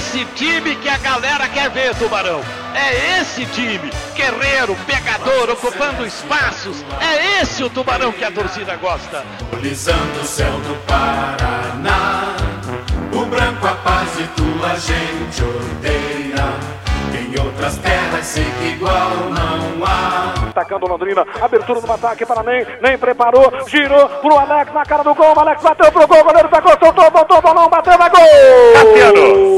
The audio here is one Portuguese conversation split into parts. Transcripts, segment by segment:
esse time que a galera quer ver, Tubarão. É esse time, guerreiro, pegador, ocupando espaços. É esse o Tubarão que a torcida gosta. Lisando o céu do Paraná, o branco a paz e tua gente odeia. Em outras terras sei que igual não há. Atacando Londrina, abertura do ataque para Nem, Nem preparou, girou pro Alex na cara do gol, o Alex bateu pro gol, o goleiro pegou, soltou, voltou, balão, bateu, vai gol! Cassiano!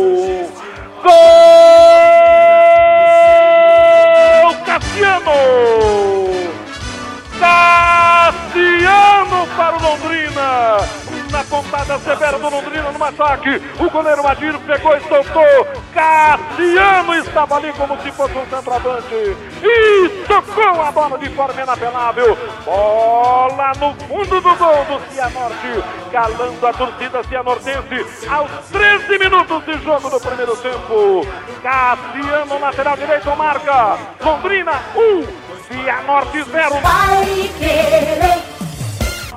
Pontada severa do Londrina no ataque. O goleiro Adir pegou e soltou. Cassiano estava ali como se fosse um centroavante. E tocou a bola de forma inapelável. Bola no fundo do gol do Cianorte. Calando a torcida cianortense aos 13 minutos de jogo do primeiro tempo. Cassiano, lateral direito, marca. Londrina 1, um, Cianorte 0. Vai querer.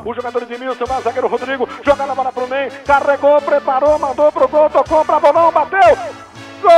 O jogador Edmilson, vai zagueiro Rodrigo, joga a bola pro Ney, carregou, preparou, mandou pro gol, tocou pra bolão, bateu. Gol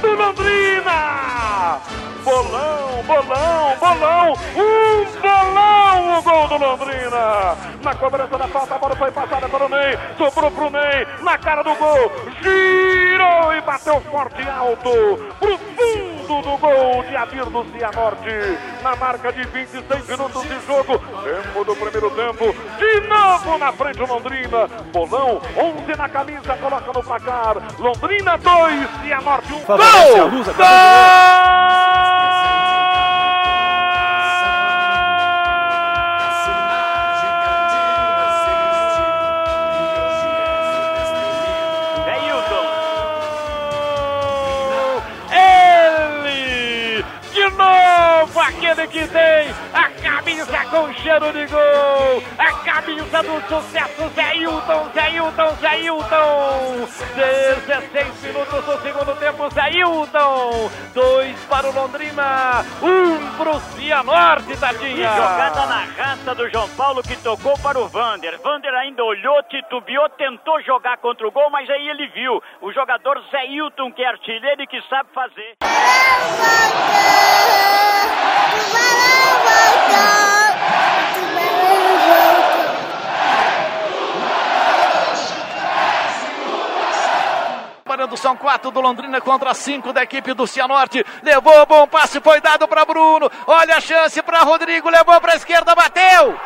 do Londrina! Bolão, bolão, bolão, um bolão o gol do Londrina. Na cobrança da falta, a bola foi passada para o Ney, sobrou pro Ney, na cara do gol, girou e bateu forte e alto pro fundo do gol de Adir do Cianorte. Na marca de 26 minutos de jogo, tempo do primeiro tempo, de novo na frente o Londrina. Bolão, 11 na camisa, coloca no placar. Londrina 2, Cianorte 1. Um. A Gol! Que tem a camisa com cheiro de gol! A camisa do sucesso, Zé Hilton, Zé Hilton, Zé Hilton! 16 minutos do segundo tempo, Zé Hilton! Dois para o Londrina, um pro Cianorte, E tadinha! jogada na raça do João Paulo que tocou para o Vander. Vander ainda olhou, titubeou, tentou jogar contra o gol, mas aí ele viu. O jogador Zé Hilton, que é artilheiro e que sabe fazer. Parando, são quatro do Londrina contra cinco da equipe do Cianorte. Levou, bom passe, foi dado para Bruno. Olha a chance para Rodrigo, levou para a esquerda, bateu.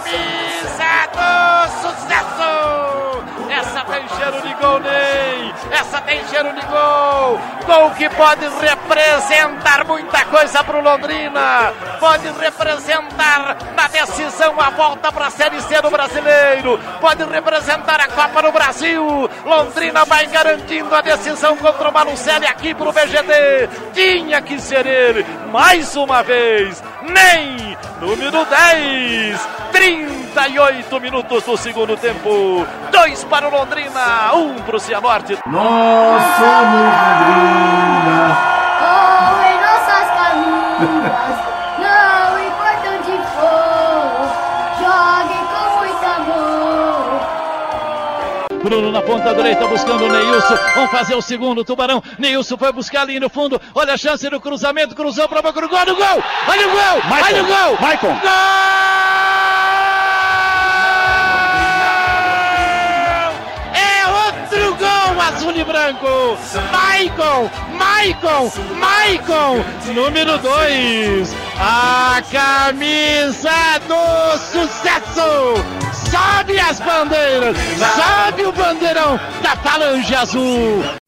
Camisa do sucesso. Essa tem cheiro de gol, Ney. Essa tem cheiro de gol. Gol que pode representar muita coisa para o Londrina. Pode representar na decisão a volta para a Série C do Brasileiro. Pode representar a Copa do Brasil. Londrina vai garantindo a decisão contra o Malucelli aqui para o VGD. Tinha que ser ele mais uma vez. Nem número 10. 38 minutos do segundo tempo. Dois para o Londrina, um para o Cianorte. Nós somos Londrina. Oh, em nossas camisas, não importa onde for, joguem com muito amor. Bruno na ponta direita buscando o Neilson. Vamos fazer o segundo. Tubarão. Neilson foi buscar ali no fundo. Olha a chance do cruzamento. Cruzou para o gol. Olha o gol! Olha o gol! Olha o gol! Maicon. Gol! Maicon! Maicon! Maicon! Número 2. A camisa do sucesso. Sobe as bandeiras. Sobe o bandeirão da Falange Azul.